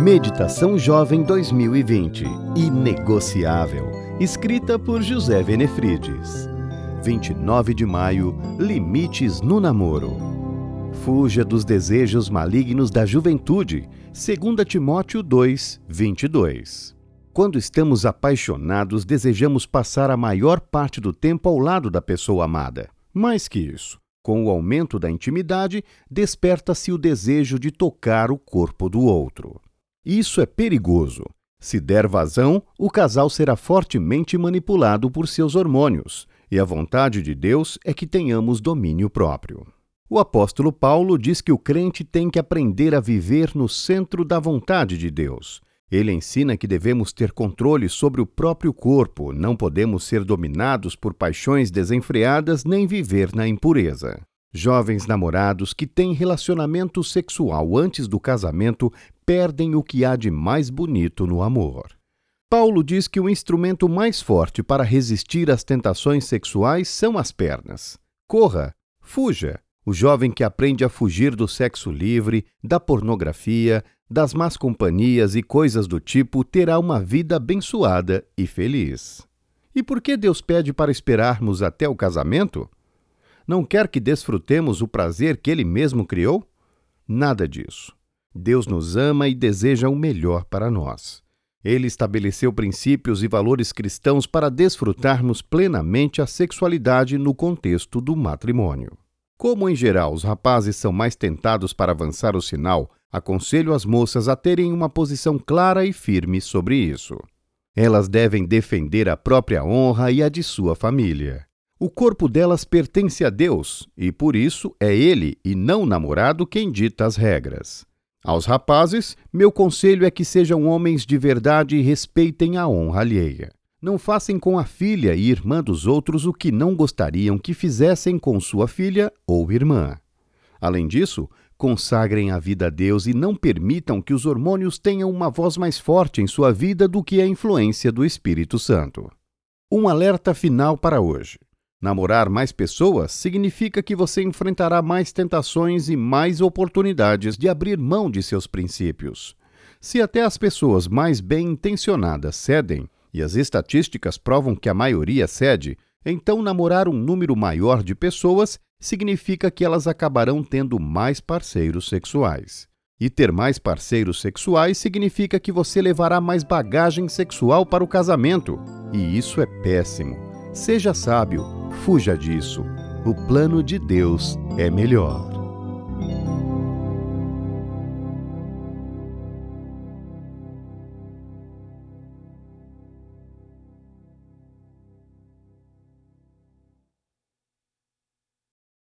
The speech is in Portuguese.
Meditação Jovem 2020 Inegociável, escrita por José Venefrides. 29 de maio Limites no namoro. Fuja dos desejos malignos da juventude. 2 Timóteo 2, 22. Quando estamos apaixonados, desejamos passar a maior parte do tempo ao lado da pessoa amada. Mais que isso, com o aumento da intimidade, desperta-se o desejo de tocar o corpo do outro. Isso é perigoso. Se der vazão, o casal será fortemente manipulado por seus hormônios, e a vontade de Deus é que tenhamos domínio próprio. O apóstolo Paulo diz que o crente tem que aprender a viver no centro da vontade de Deus. Ele ensina que devemos ter controle sobre o próprio corpo, não podemos ser dominados por paixões desenfreadas nem viver na impureza. Jovens namorados que têm relacionamento sexual antes do casamento perdem o que há de mais bonito no amor. Paulo diz que o instrumento mais forte para resistir às tentações sexuais são as pernas. Corra, fuja. O jovem que aprende a fugir do sexo livre, da pornografia, das más companhias e coisas do tipo terá uma vida abençoada e feliz. E por que Deus pede para esperarmos até o casamento? Não quer que desfrutemos o prazer que Ele mesmo criou? Nada disso. Deus nos ama e deseja o melhor para nós. Ele estabeleceu princípios e valores cristãos para desfrutarmos plenamente a sexualidade no contexto do matrimônio. Como, em geral, os rapazes são mais tentados para avançar o sinal, aconselho as moças a terem uma posição clara e firme sobre isso. Elas devem defender a própria honra e a de sua família. O corpo delas pertence a Deus e, por isso, é ele e não o namorado quem dita as regras. Aos rapazes, meu conselho é que sejam homens de verdade e respeitem a honra alheia. Não façam com a filha e irmã dos outros o que não gostariam que fizessem com sua filha ou irmã. Além disso, consagrem a vida a Deus e não permitam que os hormônios tenham uma voz mais forte em sua vida do que a influência do Espírito Santo. Um alerta final para hoje. Namorar mais pessoas significa que você enfrentará mais tentações e mais oportunidades de abrir mão de seus princípios. Se até as pessoas mais bem intencionadas cedem, e as estatísticas provam que a maioria cede, então namorar um número maior de pessoas significa que elas acabarão tendo mais parceiros sexuais. E ter mais parceiros sexuais significa que você levará mais bagagem sexual para o casamento, e isso é péssimo. Seja sábio, fuja disso. O plano de Deus é melhor.